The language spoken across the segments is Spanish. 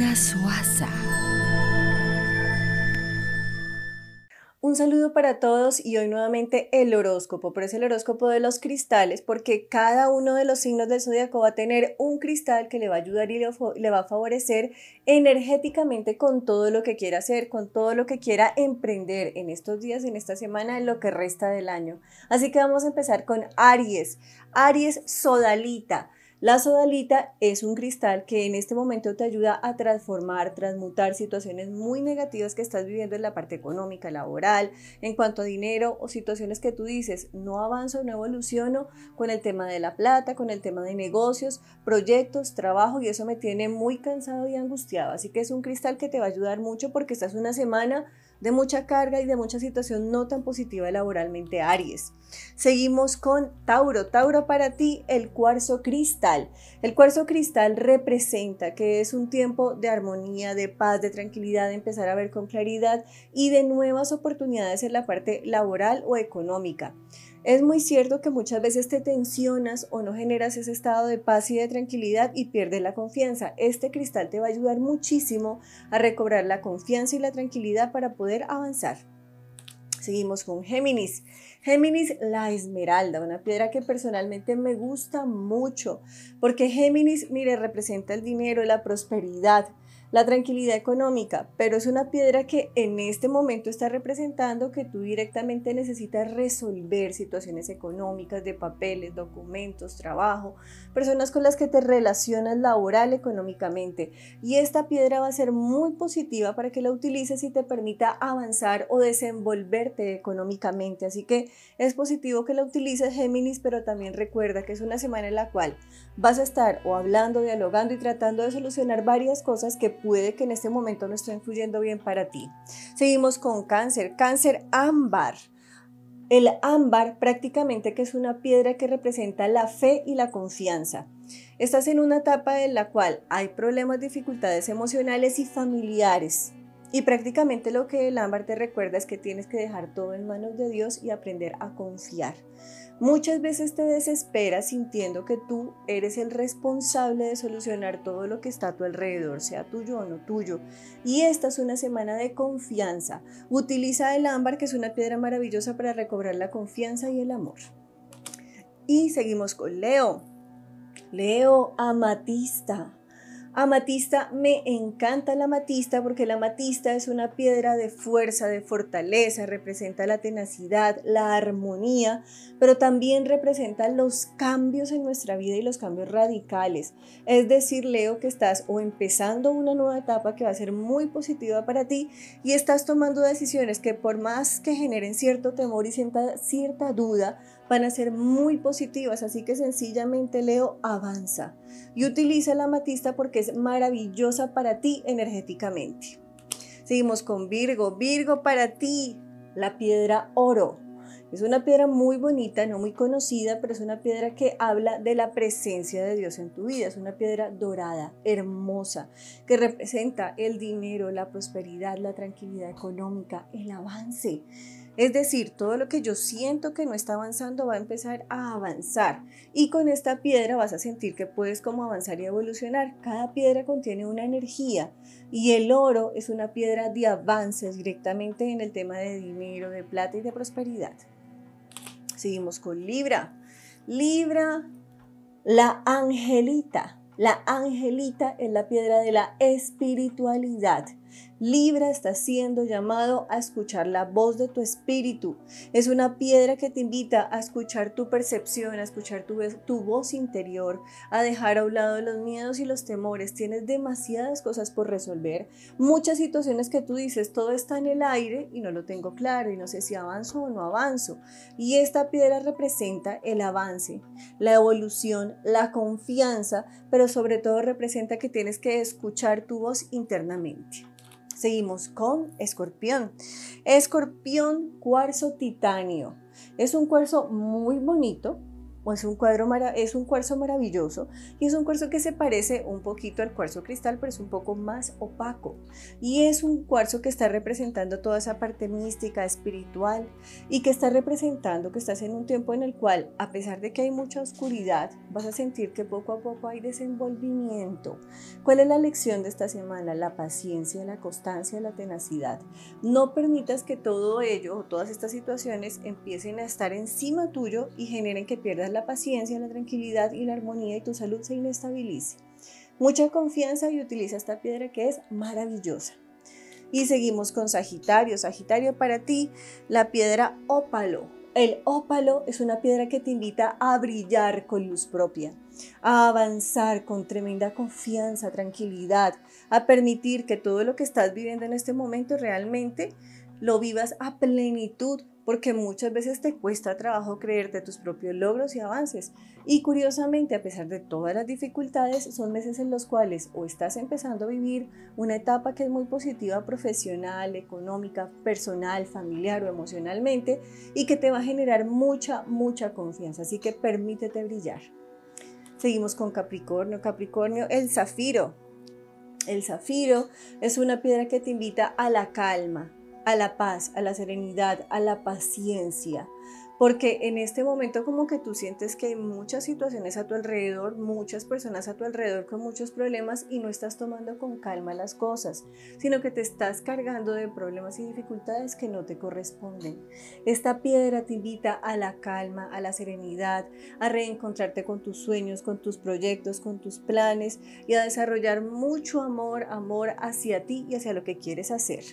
Suaza. Un saludo para todos y hoy nuevamente el horóscopo, pero es el horóscopo de los cristales porque cada uno de los signos del zodiaco va a tener un cristal que le va a ayudar y le va a favorecer energéticamente con todo lo que quiera hacer, con todo lo que quiera emprender en estos días, en esta semana, en lo que resta del año. Así que vamos a empezar con Aries. Aries Sodalita. La sodalita es un cristal que en este momento te ayuda a transformar, transmutar situaciones muy negativas que estás viviendo en la parte económica, laboral, en cuanto a dinero o situaciones que tú dices, no avanzo, no evoluciono con el tema de la plata, con el tema de negocios, proyectos, trabajo y eso me tiene muy cansado y angustiado. Así que es un cristal que te va a ayudar mucho porque estás una semana de mucha carga y de mucha situación no tan positiva laboralmente Aries. Seguimos con Tauro. Tauro para ti, el cuarzo cristal. El cuarzo cristal representa que es un tiempo de armonía, de paz, de tranquilidad, de empezar a ver con claridad y de nuevas oportunidades en la parte laboral o económica. Es muy cierto que muchas veces te tensionas o no generas ese estado de paz y de tranquilidad y pierdes la confianza. Este cristal te va a ayudar muchísimo a recobrar la confianza y la tranquilidad para poder avanzar. Seguimos con Géminis. Géminis, la esmeralda, una piedra que personalmente me gusta mucho, porque Géminis, mire, representa el dinero, la prosperidad, la tranquilidad económica, pero es una piedra que en este momento está representando que tú directamente necesitas resolver situaciones económicas, de papeles, documentos, trabajo, personas con las que te relacionas laboral, económicamente. Y esta piedra va a ser muy positiva para que la utilices y te permita avanzar o desenvolverte económicamente. Así que es positivo que la utilices, Géminis, pero también recuerda que es una semana en la cual vas a estar o hablando, dialogando y tratando de solucionar varias cosas que puede que en este momento no esté influyendo bien para ti. Seguimos con cáncer, cáncer ámbar. El ámbar prácticamente que es una piedra que representa la fe y la confianza. Estás en una etapa en la cual hay problemas, dificultades emocionales y familiares. Y prácticamente lo que el ámbar te recuerda es que tienes que dejar todo en manos de Dios y aprender a confiar. Muchas veces te desesperas sintiendo que tú eres el responsable de solucionar todo lo que está a tu alrededor, sea tuyo o no tuyo. Y esta es una semana de confianza. Utiliza el ámbar, que es una piedra maravillosa para recobrar la confianza y el amor. Y seguimos con Leo. Leo Amatista. Amatista, me encanta la amatista porque la amatista es una piedra de fuerza, de fortaleza, representa la tenacidad, la armonía, pero también representa los cambios en nuestra vida y los cambios radicales. Es decir, Leo, que estás o empezando una nueva etapa que va a ser muy positiva para ti y estás tomando decisiones que por más que generen cierto temor y cierta duda, van a ser muy positivas, así que sencillamente Leo avanza y utiliza la amatista porque es maravillosa para ti energéticamente. Seguimos con Virgo. Virgo para ti, la piedra oro. Es una piedra muy bonita, no muy conocida, pero es una piedra que habla de la presencia de Dios en tu vida. Es una piedra dorada, hermosa, que representa el dinero, la prosperidad, la tranquilidad económica, el avance. Es decir, todo lo que yo siento que no está avanzando va a empezar a avanzar. Y con esta piedra vas a sentir que puedes como avanzar y evolucionar. Cada piedra contiene una energía y el oro es una piedra de avances directamente en el tema de dinero, de plata y de prosperidad. Seguimos con Libra. Libra, la angelita. La angelita es la piedra de la espiritualidad. Libra está siendo llamado a escuchar la voz de tu espíritu. Es una piedra que te invita a escuchar tu percepción, a escuchar tu, voz interior, a dejar a un lado los miedos y los temores. Tienes demasiadas cosas por resolver, muchas situaciones que tú dices, todo está en el aire y no lo tengo claro y no sé si avanzo o no avanzo. Y esta piedra representa el avance, la evolución, la confianza, pero sobre todo representa que tienes que escuchar tu voz internamente. Seguimos con escorpión. Escorpión cuarzo titanio. Es un cuarzo muy bonito, es un, cuadro es un cuarzo maravilloso y es un cuarzo que se parece un poquito al cuarzo cristal, pero es un poco más opaco. Y es un cuarzo que está representando toda esa parte mística, espiritual y que está representando que estás en un tiempo en el cual, a pesar de que hay mucha oscuridad, vas a sentir que poco a poco hay desenvolvimiento. ¿Cuál es la lección de esta semana? La paciencia, la constancia, la tenacidad. No permitas que todo ello o todas estas situaciones empiecen a estar encima tuyo y generen que pierdas la paciencia, la tranquilidad y la armonía y tu salud se inestabilice. Mucha confianza y utiliza esta piedra que es maravillosa. Y seguimos con Sagitario. Sagitario para ti, la piedra ópalo. El ópalo es una piedra que te invita a brillar con luz propia, a avanzar con tremenda confianza, tranquilidad, a permitir que todo lo que estás viviendo en este momento realmente lo vivas a plenitud, porque muchas veces te cuesta trabajo creerte tus propios logros y avances. Y curiosamente, a pesar de todas las dificultades, son meses en los cuales o estás empezando a vivir una etapa que es muy positiva profesional, económica, personal, familiar o emocionalmente y que te va a generar mucha, mucha confianza. Así que permítete brillar. Seguimos con Capricornio. Capricornio, el zafiro. El zafiro es una piedra que te invita a la calma, a la paz, a la serenidad, a la paciencia. Porque en este momento como que tú sientes que hay muchas situaciones a tu alrededor, muchas personas a tu alrededor con muchos problemas y no estás tomando con calma las cosas, sino que te estás cargando de problemas y dificultades que no te corresponden. Esta piedra te invita a la calma, a la serenidad, a reencontrarte con tus sueños, con tus proyectos, con tus planes y a desarrollar mucho amor, amor hacia ti y hacia lo que quieres hacer.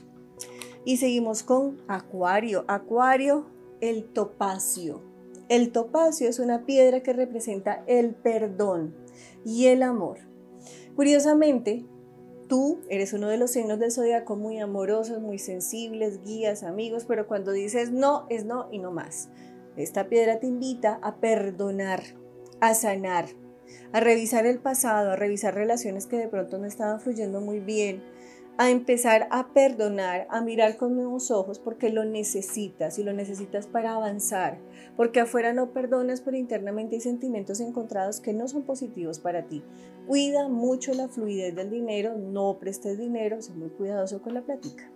Y seguimos con Acuario. Acuario, el topacio. El topacio es una piedra que representa el perdón y el amor. Curiosamente, tú eres uno de los signos del zodiaco muy amorosos, muy sensibles, guías, amigos, pero cuando dices no, es no y no más. Esta piedra te invita a perdonar, a sanar, a revisar el pasado, a revisar relaciones que de pronto no estaban fluyendo muy bien, a empezar a perdonar, a mirar con nuevos ojos porque lo necesitas y lo necesitas para avanzar, porque afuera no perdonas, pero internamente hay sentimientos encontrados que no son positivos para ti. Cuida mucho la fluidez del dinero, no prestes dinero, sé muy cuidadoso con la plática.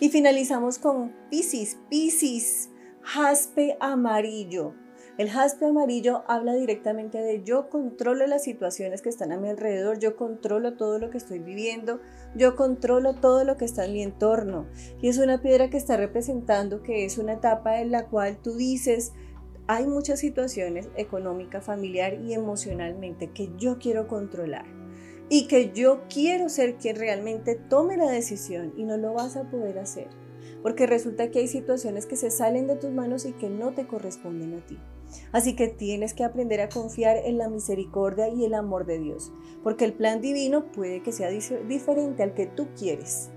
Y finalizamos con Piscis, Piscis, jaspe amarillo. El jaspe amarillo habla directamente de yo controlo las situaciones que están a mi alrededor, yo controlo todo lo que estoy viviendo, yo controlo todo lo que está en mi entorno. Y es una piedra que está representando que es una etapa en la cual tú dices, hay muchas situaciones económica, familiar y emocionalmente que yo quiero controlar y que yo quiero ser quien realmente tome la decisión y no lo vas a poder hacer. Porque resulta que hay situaciones que se salen de tus manos y que no te corresponden a ti. Así que tienes que aprender a confiar en la misericordia y el amor de Dios, porque el plan divino puede que sea diferente al que tú quieres.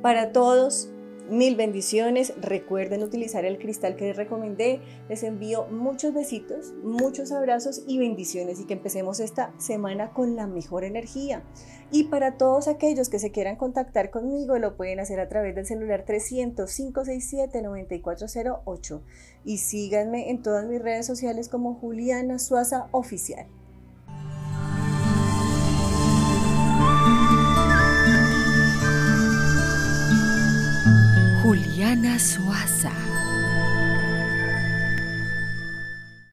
Para todos, Mil bendiciones. Recuerden utilizar el cristal que les recomendé. Les envío muchos besitos, muchos abrazos y bendiciones y que empecemos esta semana con la mejor energía. Y para todos aquellos que se quieran contactar conmigo, lo pueden hacer a través del celular 300-567-9408. Y síganme en todas mis redes sociales como Juliana Suaza Oficial. Juliana Suaza.